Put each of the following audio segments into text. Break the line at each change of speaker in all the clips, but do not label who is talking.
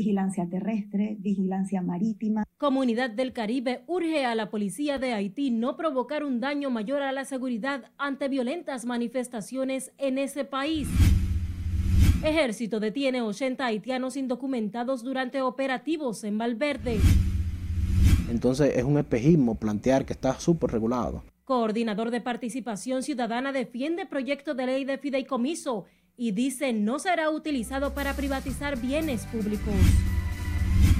vigilancia terrestre, vigilancia marítima.
Comunidad del Caribe urge a la policía de Haití no provocar un daño mayor a la seguridad ante violentas manifestaciones en ese país. Ejército detiene 80 haitianos indocumentados durante operativos en Valverde.
Entonces es un espejismo plantear que está súper regulado.
Coordinador de Participación Ciudadana defiende proyecto de ley de fideicomiso y dice no será utilizado para privatizar bienes públicos.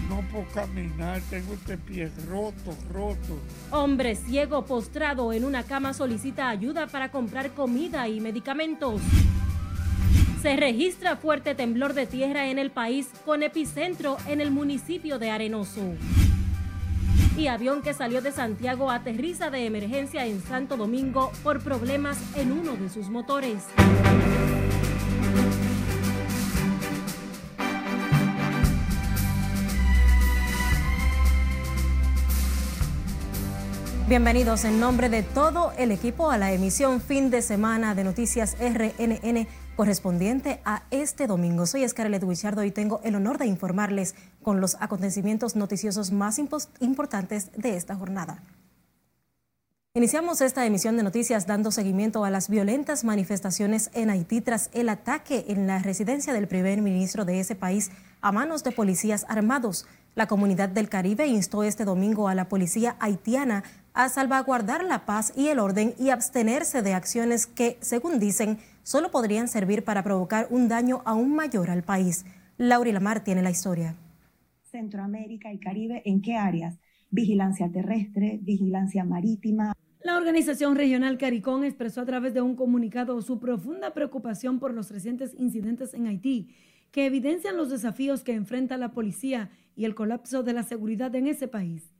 No puedo caminar, tengo este pie roto, roto.
Hombre ciego postrado en una cama solicita ayuda para comprar comida y medicamentos. Se registra fuerte temblor de tierra en el país con epicentro en el municipio de Arenoso. Y avión que salió de Santiago aterriza de emergencia en Santo Domingo por problemas en uno de sus motores. Bienvenidos en nombre de todo el equipo a la emisión fin de semana de Noticias RNN correspondiente a este domingo. Soy Scarlett Wichardo y tengo el honor de informarles con los acontecimientos noticiosos más importantes de esta jornada. Iniciamos esta emisión de noticias dando seguimiento a las violentas manifestaciones en Haití tras el ataque en la residencia del primer ministro de ese país a manos de policías armados. La comunidad del Caribe instó este domingo a la policía haitiana a salvaguardar la paz y el orden y abstenerse de acciones que, según dicen, solo podrían servir para provocar un daño aún mayor al país. Laura Lamar tiene la historia.
Centroamérica y Caribe, ¿en qué áreas? Vigilancia terrestre, vigilancia marítima.
La organización regional CARICOM expresó a través de un comunicado su profunda preocupación por los recientes incidentes en Haití, que evidencian los desafíos que enfrenta la policía y el colapso de la seguridad en ese país.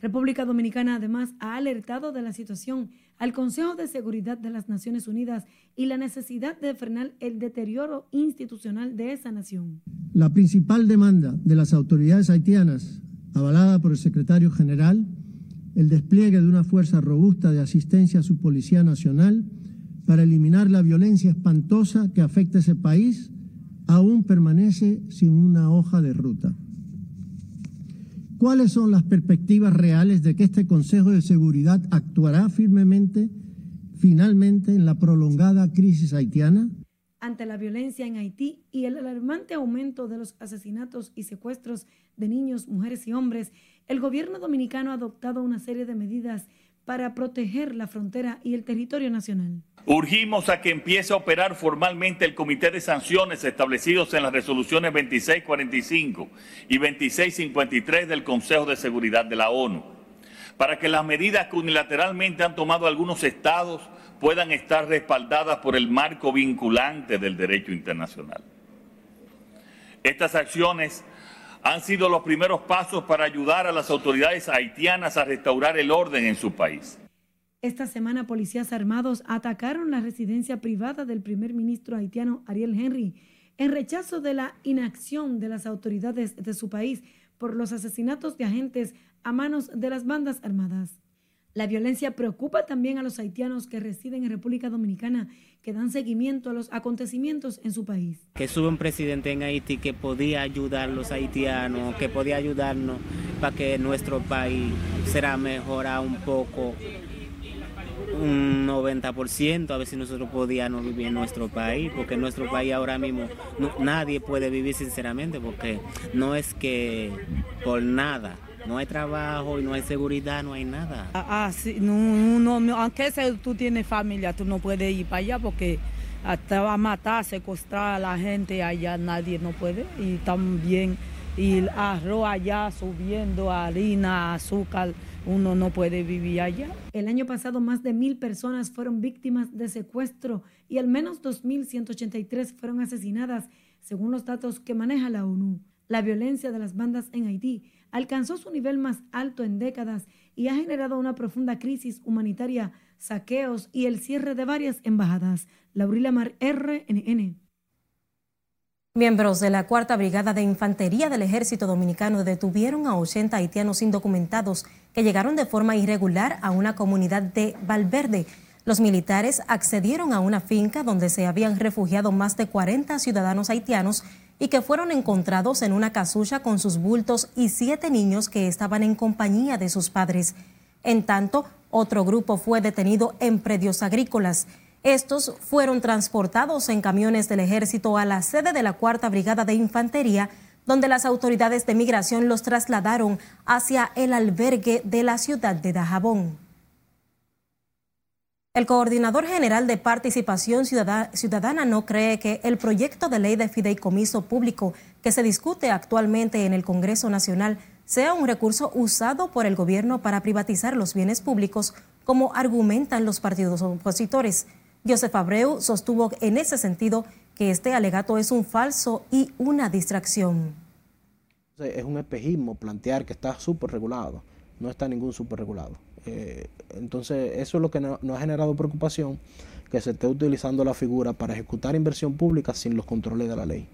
República Dominicana además ha alertado de la situación al Consejo de Seguridad de las Naciones Unidas y la necesidad de frenar el deterioro institucional de esa nación.
La principal demanda de las autoridades haitianas, avalada por el secretario general, el despliegue de una fuerza robusta de asistencia a su Policía Nacional para eliminar la violencia espantosa que afecta a ese país, aún permanece sin una hoja de ruta. ¿Cuáles son las perspectivas reales de que este Consejo de Seguridad actuará firmemente, finalmente, en la prolongada crisis haitiana?
Ante la violencia en Haití y el alarmante aumento de los asesinatos y secuestros de niños, mujeres y hombres, el gobierno dominicano ha adoptado una serie de medidas para proteger la frontera y el territorio nacional.
Urgimos a que empiece a operar formalmente el Comité de Sanciones establecidos en las resoluciones 2645 y 2653 del Consejo de Seguridad de la ONU, para que las medidas que unilateralmente han tomado algunos estados puedan estar respaldadas por el marco vinculante del derecho internacional. Estas acciones han sido los primeros pasos para ayudar a las autoridades haitianas a restaurar el orden en su país.
Esta semana policías armados atacaron la residencia privada del primer ministro haitiano Ariel Henry en rechazo de la inacción de las autoridades de su país por los asesinatos de agentes a manos de las bandas armadas. La violencia preocupa también a los haitianos que residen en República Dominicana, que dan seguimiento a los acontecimientos en su país.
Que sube un presidente en Haití que podía ayudar a los haitianos, que podía ayudarnos para que nuestro país será mejora un poco un 90%, a ver si nosotros podíamos vivir en nuestro país, porque en nuestro país ahora mismo nadie puede vivir sinceramente, porque no es que por nada, no hay trabajo y no hay seguridad, no hay nada.
Ah, ah sí, no, no, aunque tú tienes familia, tú no puedes ir para allá porque hasta va a matar, secuestrar a la gente allá, nadie no puede. Y también y arroz allá subiendo, harina, azúcar uno no puede vivir allá.
El año pasado más de mil personas fueron víctimas de secuestro y al menos 2.183 fueron asesinadas, según los datos que maneja la ONU. La violencia de las bandas en Haití alcanzó su nivel más alto en décadas y ha generado una profunda crisis humanitaria, saqueos y el cierre de varias embajadas. Laurila Mar, RNN. Miembros de la Cuarta Brigada de Infantería del Ejército Dominicano detuvieron a 80 haitianos indocumentados que llegaron de forma irregular a una comunidad de Valverde.
Los militares accedieron a una finca donde se habían refugiado más de 40 ciudadanos haitianos y que fueron encontrados en una casulla con sus bultos y siete niños que estaban en compañía de sus padres. En tanto, otro grupo fue detenido en predios agrícolas. Estos fueron transportados en camiones del ejército a la sede de la Cuarta Brigada de Infantería, donde las autoridades de migración los trasladaron hacia el albergue de la ciudad de Dajabón. El coordinador general de Participación Ciudadana no cree que el proyecto de ley de fideicomiso público que se discute actualmente en el Congreso Nacional sea un recurso usado por el gobierno para privatizar los bienes públicos, como argumentan los partidos opositores. Joseph Abreu sostuvo en ese sentido que este alegato es un falso y una distracción.
Es un espejismo plantear que está súper regulado. No está ningún súper regulado. Eh, entonces, eso es lo que nos ha generado preocupación, que se esté utilizando la figura para ejecutar inversión pública sin los controles de la ley.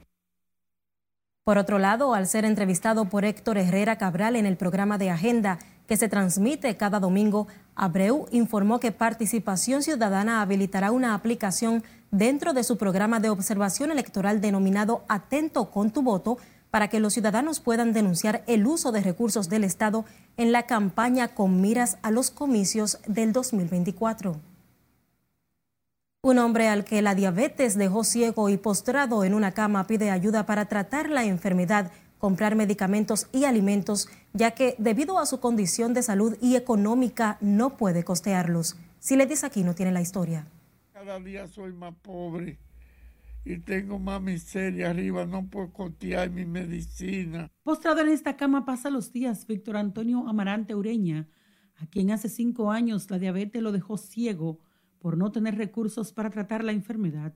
Por otro lado, al ser entrevistado por Héctor Herrera Cabral en el programa de Agenda que se transmite cada domingo, Abreu informó que Participación Ciudadana habilitará una aplicación dentro de su programa de observación electoral denominado Atento con tu voto para que los ciudadanos puedan denunciar el uso de recursos del Estado en la campaña con miras a los comicios del 2024. Un hombre al que la diabetes dejó ciego y postrado en una cama pide ayuda para tratar la enfermedad, comprar medicamentos y alimentos, ya que debido a su condición de salud y económica no puede costearlos. Si le dice aquí, no tiene la historia.
Cada día soy más pobre y tengo más miseria arriba, no puedo costear mi medicina.
Postrado en esta cama pasa los días Víctor Antonio Amarante Ureña, a quien hace cinco años la diabetes lo dejó ciego por no tener recursos para tratar la enfermedad.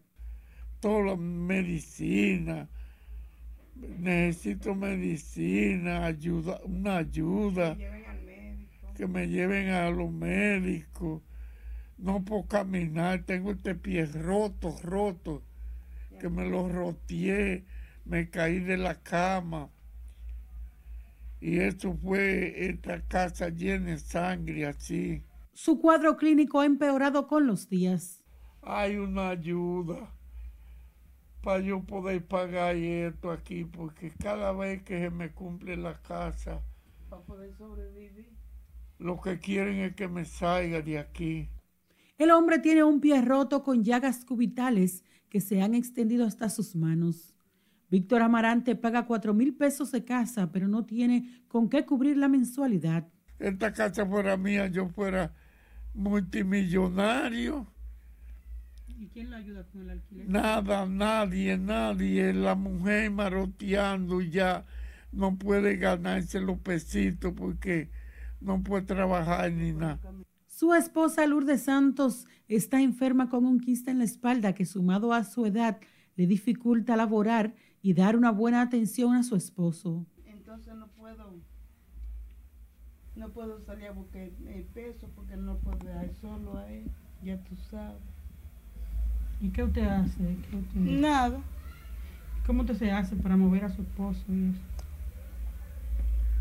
Toda la medicina, necesito medicina, ayuda, una ayuda, que me lleven a los médicos. No puedo caminar, tengo este pie roto, roto que me lo roteé, me caí de la cama. Y eso fue esta casa llena de sangre así.
Su cuadro clínico ha empeorado con los días.
Hay una ayuda para yo poder pagar esto aquí, porque cada vez que se me cumple la casa, para poder sobrevivir, lo que quieren es que me salga de aquí.
El hombre tiene un pie roto con llagas cubitales que se han extendido hasta sus manos. Víctor Amarante paga cuatro mil pesos de casa, pero no tiene con qué cubrir la mensualidad.
Esta casa fuera mía, yo fuera multimillonario.
¿Y quién lo ayuda con el alquiler?
Nada, nadie, nadie. La mujer maroteando ya no puede ganarse los pesitos porque no puede trabajar ni nada.
Su esposa Lourdes Santos está enferma con un quiste en la espalda que sumado a su edad le dificulta laborar y dar una buena atención a su esposo.
Entonces no puedo, no puedo salir a buscar el peso porque no puedo dejar solo a él, ya tú sabes.
¿Y qué usted hace?
Nada.
¿Cómo usted se hace para mover a su esposo y eso?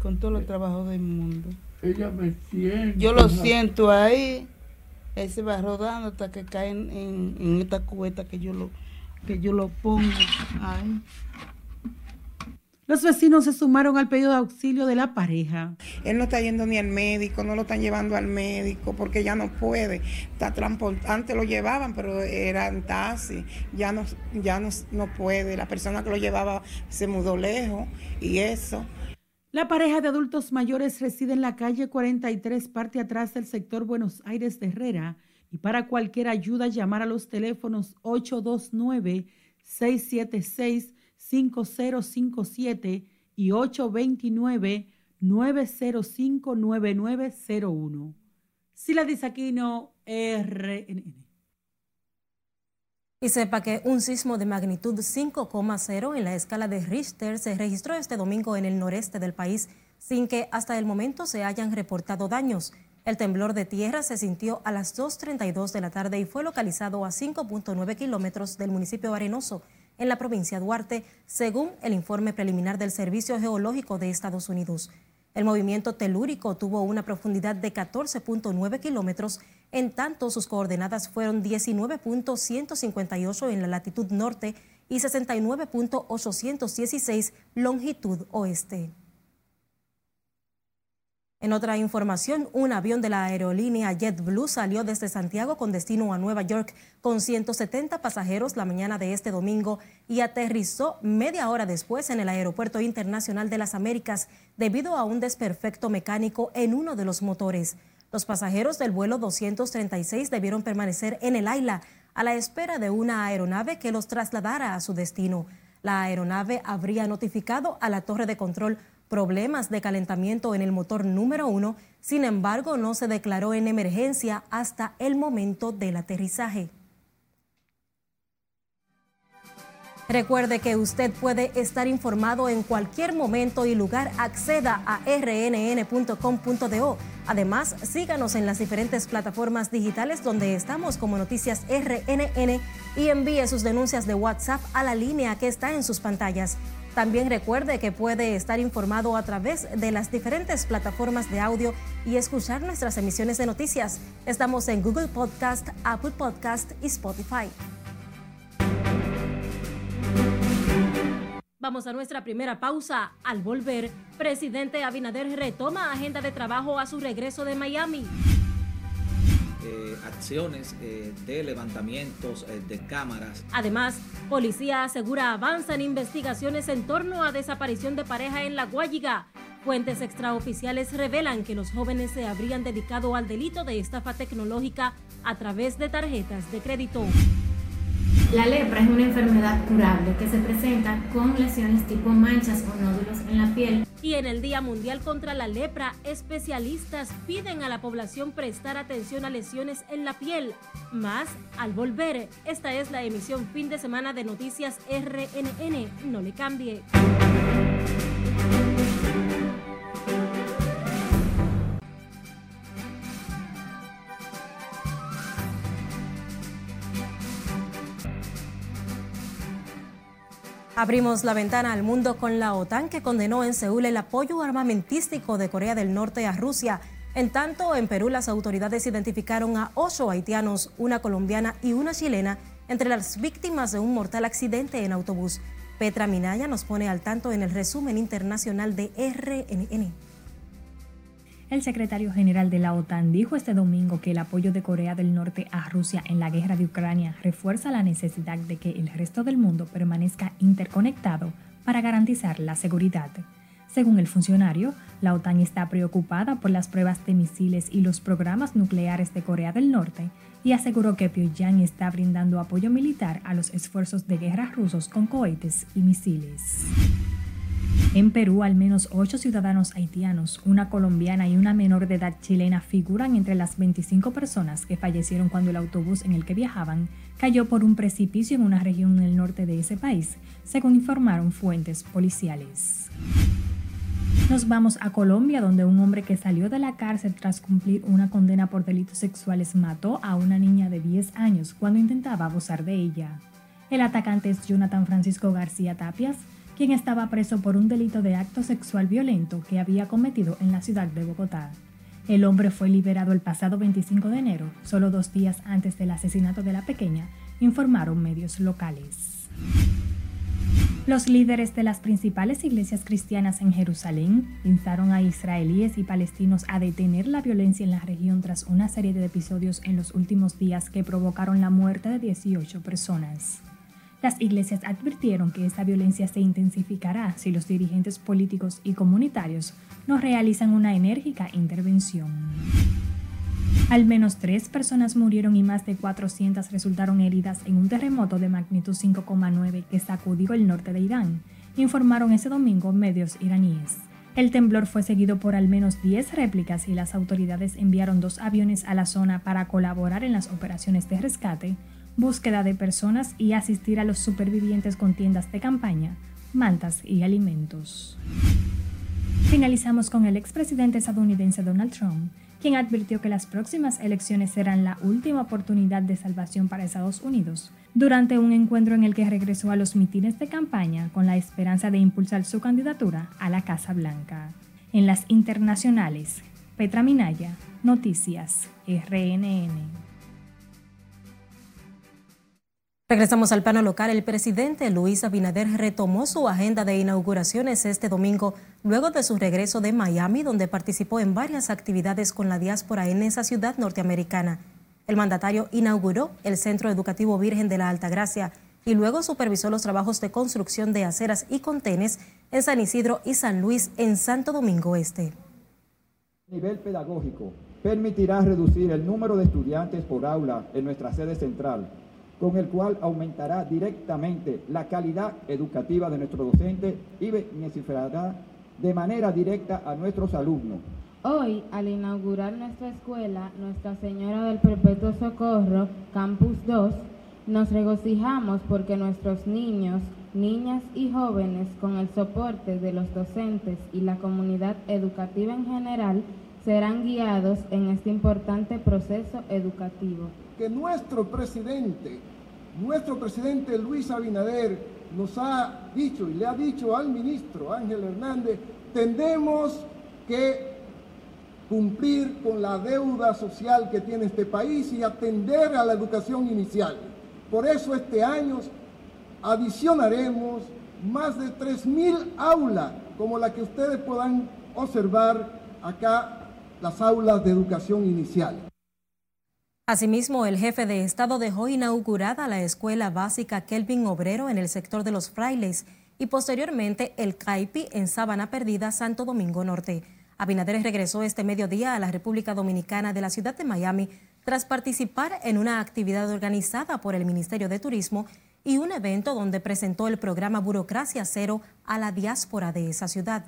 Con todos los trabajos del mundo.
Ella me siente.
Yo lo siento ahí. Él se va rodando hasta que cae en, esta cubeta que yo lo, que yo lo pongo ahí.
Los vecinos se sumaron al pedido de auxilio de la pareja.
Él no está yendo ni al médico, no lo están llevando al médico porque ya no puede. Está Antes lo llevaban, pero eran taxi. Ya no, ya no, no puede. La persona que lo llevaba se mudó lejos y eso.
La pareja de adultos mayores reside en la calle 43, parte atrás del sector Buenos Aires de Herrera, y para cualquier ayuda llamar a los teléfonos 829-676-5057 y 829-905-9901. Sila Disaquino, RNN.
Y sepa que un sismo de magnitud 5,0 en la escala de Richter se registró este domingo en el noreste del país sin que hasta el momento se hayan reportado daños. El temblor de tierra se sintió a las 2.32 de la tarde y fue localizado a 5.9 kilómetros del municipio Arenoso, en la provincia de Duarte, según el informe preliminar del Servicio Geológico de Estados Unidos. El movimiento telúrico tuvo una profundidad de 14.9 kilómetros, en tanto sus coordenadas fueron 19.158 en la latitud norte y 69.816 longitud oeste. En otra información, un avión de la aerolínea JetBlue salió desde Santiago con destino a Nueva York con 170 pasajeros la mañana de este domingo y aterrizó media hora después en el Aeropuerto Internacional de las Américas debido a un desperfecto mecánico en uno de los motores. Los pasajeros del vuelo 236 debieron permanecer en el AILA a la espera de una aeronave que los trasladara a su destino. La aeronave habría notificado a la torre de control problemas de calentamiento en el motor número uno, sin embargo no se declaró en emergencia hasta el momento del aterrizaje. Recuerde que usted puede estar informado en cualquier momento y lugar. Acceda a rnn.com.do. Además, síganos en las diferentes plataformas digitales donde estamos como Noticias RNN y envíe sus denuncias de WhatsApp a la línea que está en sus pantallas. También recuerde que puede estar informado a través de las diferentes plataformas de audio y escuchar nuestras emisiones de noticias. Estamos en Google Podcast, Apple Podcast y Spotify. Vamos a nuestra primera pausa. Al volver, presidente Abinader retoma agenda de trabajo a su regreso de Miami.
Eh, acciones eh, de levantamientos eh, de cámaras.
Además, policía asegura avanza en investigaciones en torno a desaparición de pareja en La Guayiga. Fuentes extraoficiales revelan que los jóvenes se habrían dedicado al delito de estafa tecnológica a través de tarjetas de crédito.
La lepra es una enfermedad curable que se presenta con lesiones tipo manchas o nódulos en la piel.
Y en el Día Mundial contra la Lepra, especialistas piden a la población prestar atención a lesiones en la piel. Más al volver, esta es la emisión fin de semana de Noticias RNN. No le cambie. Abrimos la ventana al mundo con la OTAN que condenó en Seúl el apoyo armamentístico de Corea del Norte a Rusia. En tanto, en Perú las autoridades identificaron a ocho haitianos, una colombiana y una chilena entre las víctimas de un mortal accidente en autobús. Petra Minaya nos pone al tanto en el resumen internacional de RNN.
El secretario general de la OTAN dijo este domingo que el apoyo de Corea del Norte a Rusia en la guerra de Ucrania refuerza la necesidad de que el resto del mundo permanezca interconectado para garantizar la seguridad. Según el funcionario, la OTAN está preocupada por las pruebas de misiles y los programas nucleares de Corea del Norte y aseguró que Pyongyang está brindando apoyo militar a los esfuerzos de guerra rusos con cohetes y misiles. En Perú, al menos ocho ciudadanos haitianos, una colombiana y una menor de edad chilena figuran entre las 25 personas que fallecieron cuando el autobús en el que viajaban cayó por un precipicio en una región del norte de ese país, según informaron fuentes policiales. Nos vamos a Colombia, donde un hombre que salió de la cárcel tras cumplir una condena por delitos sexuales mató a una niña de 10 años cuando intentaba abusar de ella. El atacante es Jonathan Francisco García Tapias, quien estaba preso por un delito de acto sexual violento que había cometido en la ciudad de Bogotá. El hombre fue liberado el pasado 25 de enero, solo dos días antes del asesinato de la pequeña, informaron medios locales. Los líderes de las principales iglesias cristianas en Jerusalén instaron a israelíes y palestinos a detener la violencia en la región tras una serie de episodios en los últimos días que provocaron la muerte de 18 personas. Las iglesias advirtieron que esta violencia se intensificará si los dirigentes políticos y comunitarios no realizan una enérgica intervención. Al menos tres personas murieron y más de 400 resultaron heridas en un terremoto de magnitud 5,9 que sacudió el norte de Irán, informaron ese domingo medios iraníes. El temblor fue seguido por al menos 10 réplicas y las autoridades enviaron dos aviones a la zona para colaborar en las operaciones de rescate, búsqueda de personas y asistir a los supervivientes con tiendas de campaña, mantas y alimentos. Finalizamos con el expresidente estadounidense Donald Trump, quien advirtió que las próximas elecciones serán la última oportunidad de salvación para Estados Unidos, durante un encuentro en el que regresó a los mitines de campaña con la esperanza de impulsar su candidatura a la Casa Blanca. En las internacionales, Petra Minaya, Noticias, RNN.
Regresamos al plano local. El presidente Luis Abinader retomó su agenda de inauguraciones este domingo luego de su regreso de Miami, donde participó en varias actividades con la diáspora en esa ciudad norteamericana. El mandatario inauguró el Centro Educativo Virgen de la Altagracia y luego supervisó los trabajos de construcción de aceras y contenes en San Isidro y San Luis en Santo Domingo Este.
Nivel pedagógico, permitirá reducir el número de estudiantes por aula en nuestra sede central con el cual aumentará directamente la calidad educativa de nuestros docentes y beneficiará de manera directa a nuestros alumnos.
Hoy, al inaugurar nuestra escuela, Nuestra Señora del Perpetuo Socorro, Campus 2, nos regocijamos porque nuestros niños, niñas y jóvenes, con el soporte de los docentes y la comunidad educativa en general, serán guiados en este importante proceso educativo
que nuestro presidente, nuestro presidente Luis Abinader nos ha dicho y le ha dicho al ministro Ángel Hernández, tendemos que cumplir con la deuda social que tiene este país y atender a la educación inicial. Por eso este año adicionaremos más de 3.000 aulas, como la que ustedes puedan observar acá, las aulas de educación inicial.
Asimismo, el jefe de Estado dejó inaugurada la escuela básica Kelvin Obrero en el sector de los frailes y posteriormente el CAIPI en Sabana Perdida, Santo Domingo Norte. Abinader regresó este mediodía a la República Dominicana de la ciudad de Miami tras participar en una actividad organizada por el Ministerio de Turismo y un evento donde presentó el programa Burocracia Cero a la diáspora de esa ciudad.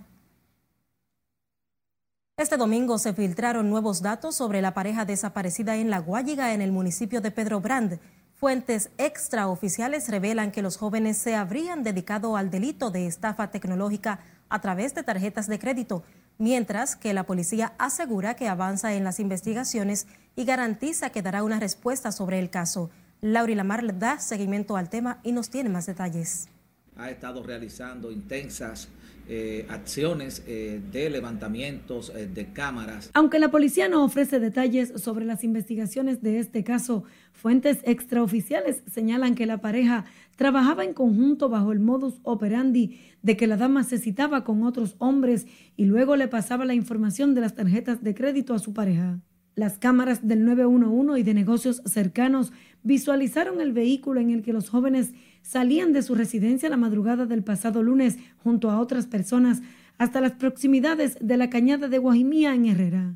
Este domingo se filtraron nuevos datos sobre la pareja desaparecida en La Guayiga, en el municipio de Pedro Brand. Fuentes extraoficiales revelan que los jóvenes se habrían dedicado al delito de estafa tecnológica a través de tarjetas de crédito, mientras que la policía asegura que avanza en las investigaciones y garantiza que dará una respuesta sobre el caso. Lauri Lamar da seguimiento al tema y nos tiene más detalles.
Ha estado realizando intensas eh, acciones eh, de levantamientos eh, de cámaras.
Aunque la policía no ofrece detalles sobre las investigaciones de este caso, fuentes extraoficiales señalan que la pareja trabajaba en conjunto bajo el modus operandi de que la dama se citaba con otros hombres y luego le pasaba la información de las tarjetas de crédito a su pareja. Las cámaras del 911 y de negocios cercanos visualizaron el vehículo en el que los jóvenes salían de su residencia la madrugada del pasado lunes junto a otras personas hasta las proximidades de la cañada de Guajimía en Herrera.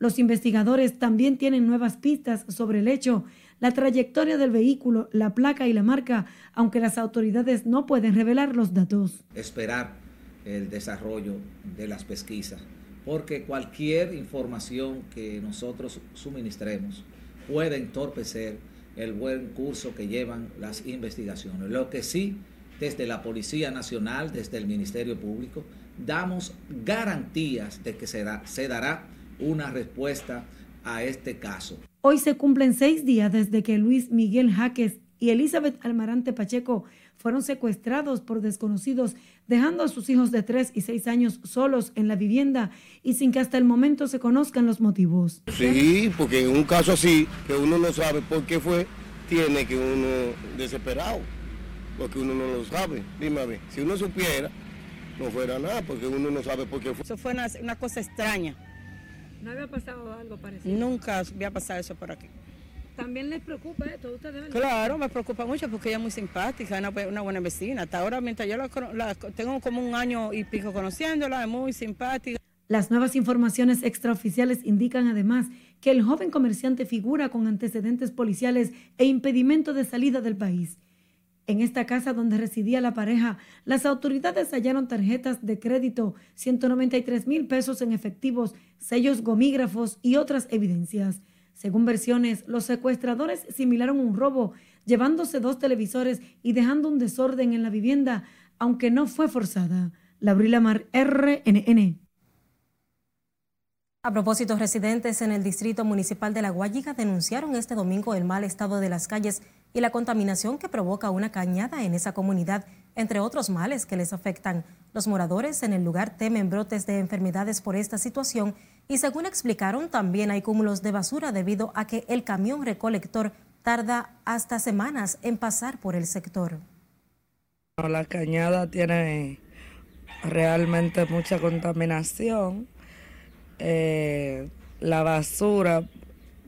Los investigadores también tienen nuevas pistas sobre el hecho, la trayectoria del vehículo, la placa y la marca, aunque las autoridades no pueden revelar los datos.
Esperar el desarrollo de las pesquisas, porque cualquier información que nosotros suministremos puede entorpecer el buen curso que llevan las investigaciones. Lo que sí, desde la Policía Nacional, desde el Ministerio Público, damos garantías de que se, se dará una respuesta a este caso.
Hoy se cumplen seis días desde que Luis Miguel Jaques y Elizabeth Almarante Pacheco fueron secuestrados por desconocidos, dejando a sus hijos de tres y seis años solos en la vivienda y sin que hasta el momento se conozcan los motivos.
Sí, porque en un caso así, que uno no sabe por qué fue, tiene que uno desesperado, porque uno no lo sabe. Dime a ver, si uno supiera, no fuera nada, porque uno no sabe por qué fue.
Eso fue una, una cosa extraña.
¿No había pasado algo parecido?
Nunca había pasado eso por aquí.
¿También les preocupa esto? ¿Ustedes
claro, me preocupa mucho porque ella es muy simpática, una, una buena vecina. Hasta ahora, mientras yo la, tengo como un año y pico conociéndola, es muy simpática.
Las nuevas informaciones extraoficiales indican además que el joven comerciante figura con antecedentes policiales e impedimento de salida del país. En esta casa donde residía la pareja, las autoridades hallaron tarjetas de crédito, 193 mil pesos en efectivos, sellos gomígrafos y otras evidencias. Según versiones, los secuestradores similaron un robo, llevándose dos televisores y dejando un desorden en la vivienda, aunque no fue forzada. Labrila Mar, RNN.
A propósito, residentes en el Distrito Municipal de La Guayiga denunciaron este domingo el mal estado de las calles y la contaminación que provoca una cañada en esa comunidad, entre otros males que les afectan. Los moradores en el lugar temen brotes de enfermedades por esta situación y según explicaron también hay cúmulos de basura debido a que el camión recolector tarda hasta semanas en pasar por el sector.
La cañada tiene realmente mucha contaminación eh, la basura,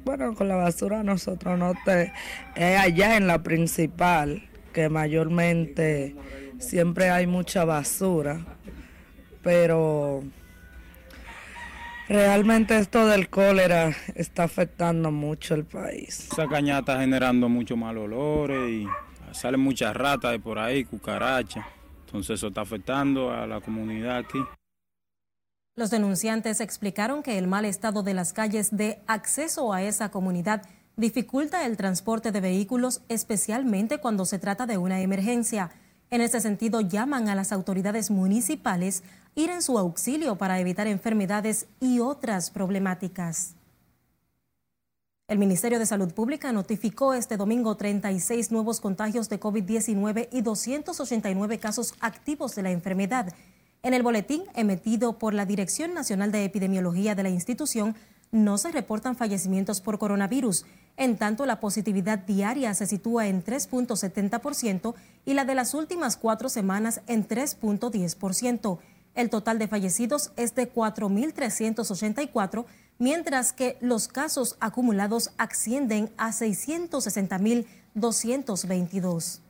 bueno, con la basura nosotros no te... Es allá en la principal, que mayormente siempre hay mucha basura, pero realmente esto del cólera está afectando mucho el país.
Esa cañada está generando mucho mal olores y salen muchas ratas de por ahí, cucarachas. Entonces eso está afectando a la comunidad aquí.
Los denunciantes explicaron que el mal estado de las calles de acceso a esa comunidad dificulta el transporte de vehículos, especialmente cuando se trata de una emergencia. En ese sentido, llaman a las autoridades municipales ir en su auxilio para evitar enfermedades y otras problemáticas. El Ministerio de Salud Pública notificó este domingo 36 nuevos contagios de COVID-19 y 289 casos activos de la enfermedad. En el boletín emitido por la Dirección Nacional de Epidemiología de la institución, no se reportan fallecimientos por coronavirus. En tanto, la positividad diaria se sitúa en 3.70% y la de las últimas cuatro semanas en 3.10%. El total de fallecidos es de 4.384, mientras que los casos acumulados ascienden a 660.222.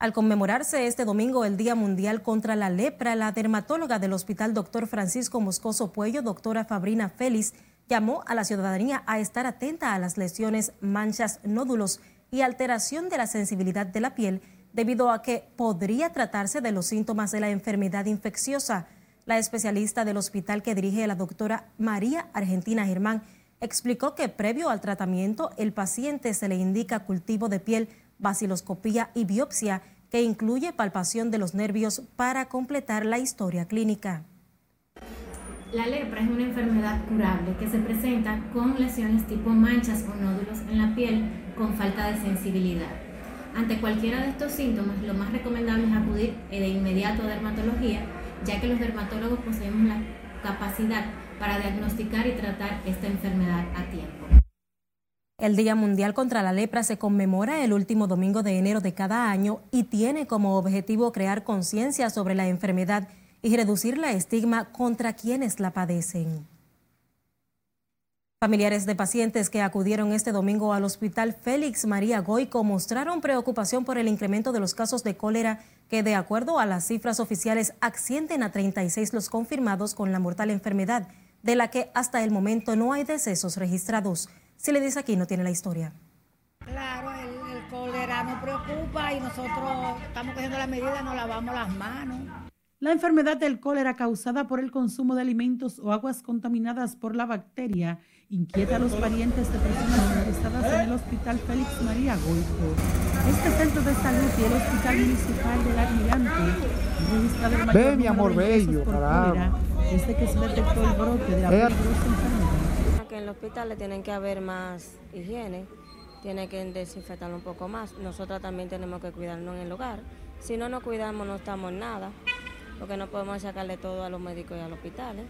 Al conmemorarse este domingo el Día Mundial contra la Lepra, la dermatóloga del Hospital Dr. Francisco Moscoso Puello, doctora Fabrina Félix, llamó a la ciudadanía a estar atenta a las lesiones, manchas, nódulos y alteración de la sensibilidad de la piel debido a que podría tratarse de los síntomas de la enfermedad infecciosa. La especialista del hospital que dirige la doctora María Argentina Germán explicó que previo al tratamiento el paciente se le indica cultivo de piel vaciloscopía y biopsia, que incluye palpación de los nervios para completar la historia clínica.
La lepra es una enfermedad curable que se presenta con lesiones tipo manchas o nódulos en la piel con falta de sensibilidad. Ante cualquiera de estos síntomas, lo más recomendable es acudir de inmediato a dermatología, ya que los dermatólogos poseemos la capacidad para diagnosticar y tratar esta enfermedad a tiempo.
El Día Mundial contra la Lepra se conmemora el último domingo de enero de cada año y tiene como objetivo crear conciencia sobre la enfermedad y reducir la estigma contra quienes la padecen. Familiares de pacientes que acudieron este domingo al Hospital Félix María Goico mostraron preocupación por el incremento de los casos de cólera que, de acuerdo a las cifras oficiales, ascienden a 36 los confirmados con la mortal enfermedad, de la que hasta el momento no hay decesos registrados. Si le dice aquí, no tiene la historia.
Claro, el, cólera nos preocupa y nosotros estamos cogiendo las medidas, nos lavamos las manos.
La enfermedad del cólera causada por el consumo de alimentos o aguas contaminadas por la bacteria inquieta a los parientes de personas ingresadas en el Hospital Félix María Goico. Este centro de salud y el Hospital Municipal del Almirante han registrado el mayor
mi amor bello,
por cólera desde que se detectó el brote de la peligrosa enfermedad
en el hospital le tienen que haber más higiene, tiene que desinfectarlo un poco más. Nosotros también tenemos que cuidarnos en el hogar. Si no nos cuidamos no estamos en nada, porque no podemos sacarle todo a los médicos y a los hospitales.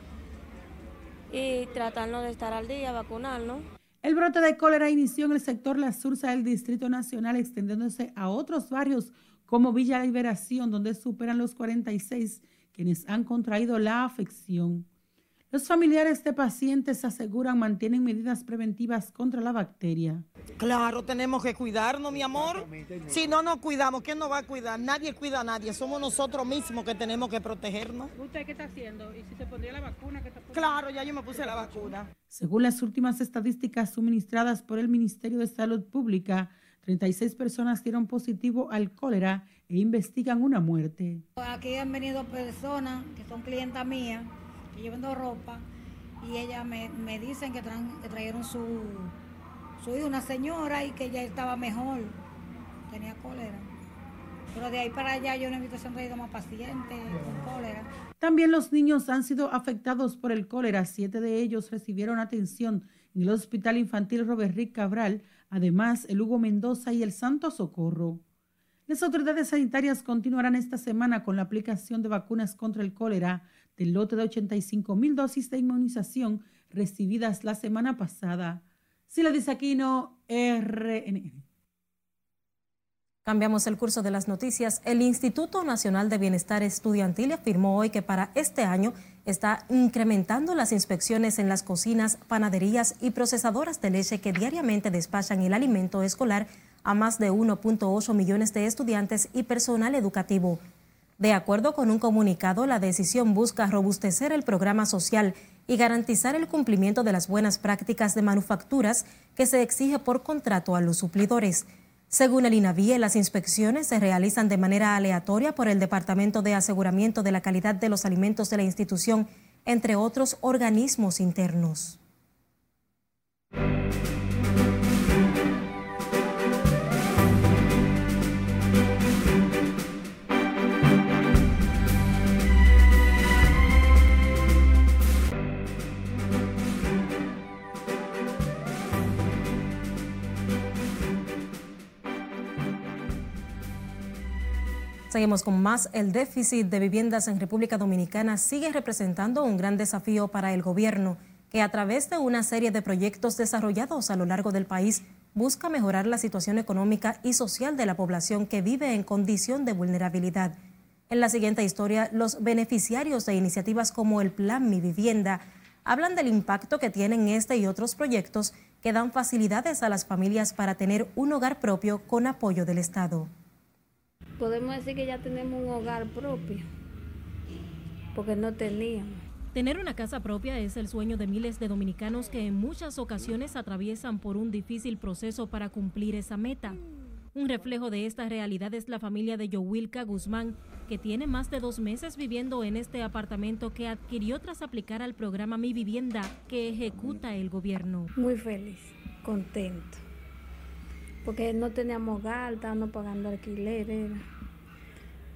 Y tratarnos de estar al día, vacunarnos.
El brote de cólera inició en el sector La Sursa del Distrito Nacional, extendiéndose a otros barrios como Villa Liberación, donde superan los 46 quienes han contraído la afección. Los familiares de pacientes aseguran mantienen medidas preventivas contra la bacteria.
Claro, tenemos que cuidarnos, mi amor. Si no nos cuidamos, ¿quién nos va a cuidar? Nadie cuida a nadie. Somos nosotros mismos que tenemos que protegernos.
¿Usted qué está haciendo? ¿Y si se pondría la vacuna? ¿qué está
claro, ya yo me puse la vacuna.
Según las últimas estadísticas suministradas por el Ministerio de Salud Pública, 36 personas dieron positivo al cólera e investigan una muerte.
Aquí han venido personas que son clientas mías yo vendo ropa y ella me, dicen que, trajeron su, su una señora, y que ella estaba mejor, tenía cólera. Pero de ahí para allá yo no he visto siempre más pacientes con cólera.
También los niños han sido afectados por el cólera. Siete de ellos recibieron atención en el Hospital Infantil Robert Rick Cabral, además el Hugo Mendoza y el Santo Socorro. Las autoridades sanitarias continuarán esta semana con la aplicación de vacunas contra el cólera del lote de 85 mil dosis de inmunización recibidas la semana pasada. Sila Disaquino, RNN.
Cambiamos el curso de las noticias. El Instituto Nacional de Bienestar Estudiantil afirmó hoy que para este año está incrementando las inspecciones en las cocinas, panaderías y procesadoras de leche que diariamente despachan el alimento escolar a más de 1.8 millones de estudiantes y personal educativo. De acuerdo con un comunicado, la decisión busca robustecer el programa social y garantizar el cumplimiento de las buenas prácticas de manufacturas que se exige por contrato a los suplidores. Según el INAVIE, las inspecciones se realizan de manera aleatoria por el Departamento de Aseguramiento de la Calidad de los Alimentos de la institución, entre otros organismos internos. Seguimos con más. El déficit de viviendas en República Dominicana sigue representando un gran desafío para el gobierno, que a través de una serie de proyectos desarrollados a lo largo del país busca mejorar la situación económica y social de la población que vive en condición de vulnerabilidad. En la siguiente historia, los beneficiarios de iniciativas como el Plan Mi Vivienda hablan del impacto que tienen este y otros proyectos que dan facilidades a las familias para tener un hogar propio con apoyo del Estado
podemos decir que ya tenemos un hogar propio, porque no teníamos.
Tener una casa propia es el sueño de miles de dominicanos que en muchas ocasiones atraviesan por un difícil proceso para cumplir esa meta. Un reflejo de esta realidad es la familia de Yowilka Guzmán, que tiene más de dos meses viviendo en este apartamento que adquirió tras aplicar al programa Mi Vivienda que ejecuta el gobierno.
Muy feliz, contento porque no teníamos hogar, estábamos pagando alquiler.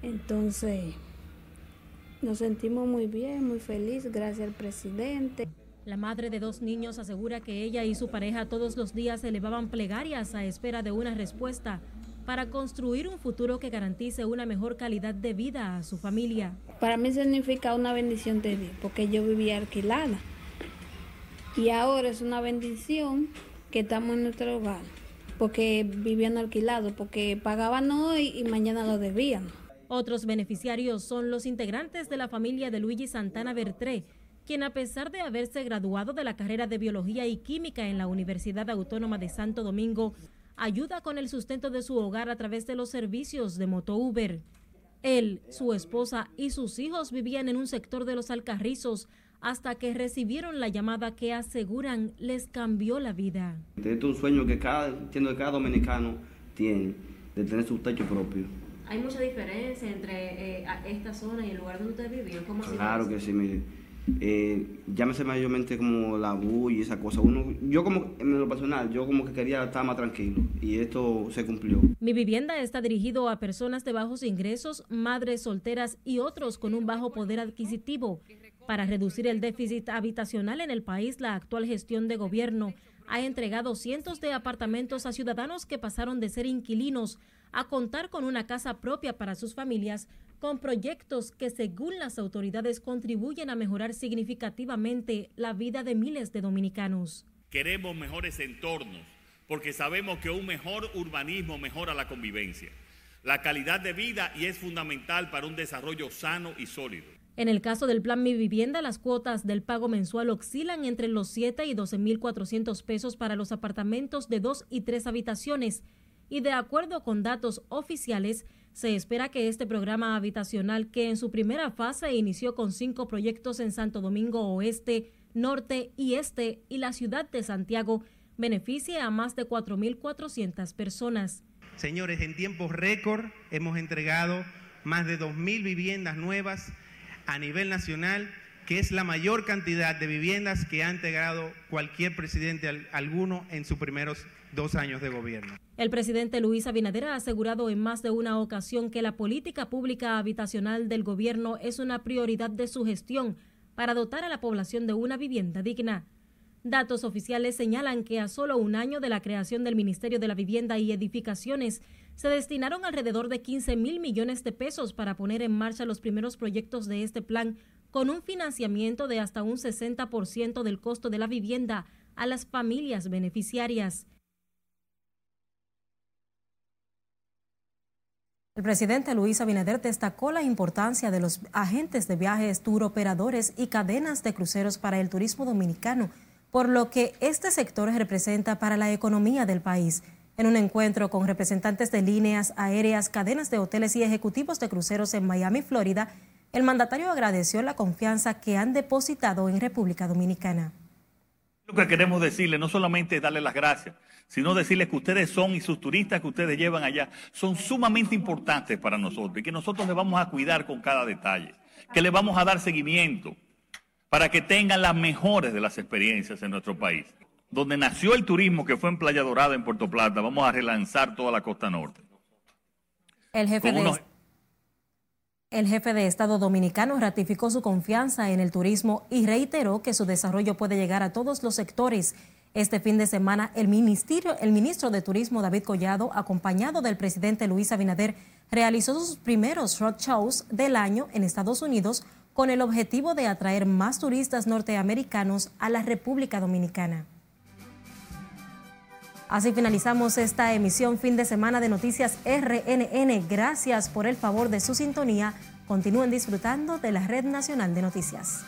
Entonces, nos sentimos muy bien, muy felices, gracias al presidente.
La madre de dos niños asegura que ella y su pareja todos los días elevaban plegarias a espera de una respuesta para construir un futuro que garantice una mejor calidad de vida a su familia.
Para mí significa una bendición de Dios, porque yo vivía alquilada. Y ahora es una bendición que estamos en nuestro hogar porque vivían alquilados, porque pagaban hoy y mañana lo debían.
Otros beneficiarios son los integrantes de la familia de Luigi Santana Bertré, quien a pesar de haberse graduado de la carrera de Biología y Química en la Universidad Autónoma de Santo Domingo, ayuda con el sustento de su hogar a través de los servicios de Moto Uber. Él, su esposa y sus hijos vivían en un sector de los Alcarrizos hasta que recibieron la llamada que aseguran les cambió la vida.
Este es un sueño que cada, entiendo que cada dominicano tiene, de tener su techo propio.
¿Hay mucha diferencia entre eh, esta zona y el lugar donde usted vivió?
claro que sí, mire. Eh, llámese mayormente como la bulla y esa cosa. Uno, yo como, en lo personal, yo como que quería estar más tranquilo y esto se cumplió.
Mi vivienda está dirigido a personas de bajos ingresos, madres solteras y otros con un bajo poder adquisitivo. Para reducir el déficit habitacional en el país, la actual gestión de gobierno ha entregado cientos de apartamentos a ciudadanos que pasaron de ser inquilinos a contar con una casa propia para sus familias, con proyectos que según las autoridades contribuyen a mejorar significativamente la vida de miles de dominicanos.
Queremos mejores entornos porque sabemos que un mejor urbanismo mejora la convivencia, la calidad de vida y es fundamental para un desarrollo sano y sólido.
En el caso del plan Mi Vivienda, las cuotas del pago mensual oscilan entre los 7 y 12.400 pesos para los apartamentos de dos y tres habitaciones. Y de acuerdo con datos oficiales, se espera que este programa habitacional, que en su primera fase inició con cinco proyectos en Santo Domingo Oeste, Norte y Este y la ciudad de Santiago, beneficie a más de 4.400 personas.
Señores, en tiempo récord hemos entregado más de 2.000 viviendas nuevas a nivel nacional, que es la mayor cantidad de viviendas que ha integrado cualquier presidente alguno en sus primeros dos años de gobierno.
El presidente Luis Abinader ha asegurado en más de una ocasión que la política pública habitacional del gobierno es una prioridad de su gestión para dotar a la población de una vivienda digna. Datos oficiales señalan que a solo un año de la creación del Ministerio de la Vivienda y Edificaciones se destinaron alrededor de 15 mil millones de pesos para poner en marcha los primeros proyectos de este plan, con un financiamiento de hasta un 60% del costo de la vivienda a las familias beneficiarias. El presidente Luis Abinader destacó la importancia de los agentes de viajes, turoperadores y cadenas de cruceros para el turismo dominicano, por lo que este sector representa para la economía del país. En un encuentro con representantes de líneas aéreas, cadenas de hoteles y ejecutivos de cruceros en Miami, Florida, el mandatario agradeció la confianza que han depositado en República Dominicana.
Lo que queremos decirle no solamente es darle las gracias, sino decirles que ustedes son y sus turistas que ustedes llevan allá son sumamente importantes para nosotros y que nosotros les vamos a cuidar con cada detalle, que les vamos a dar seguimiento para que tengan las mejores de las experiencias en nuestro país. Donde nació el turismo, que fue en Playa Dorada, en Puerto Plata, vamos a relanzar toda la costa norte.
El jefe, de, el jefe de Estado dominicano ratificó su confianza en el turismo y reiteró que su desarrollo puede llegar a todos los sectores este fin de semana, el, ministerio, el ministro de Turismo David Collado, acompañado del presidente Luis Abinader, realizó sus primeros roadshows del año en Estados Unidos con el objetivo de atraer más turistas norteamericanos a la República Dominicana. Así finalizamos esta emisión fin de semana de Noticias RNN. Gracias por el favor de su sintonía. Continúen disfrutando de la Red Nacional de Noticias.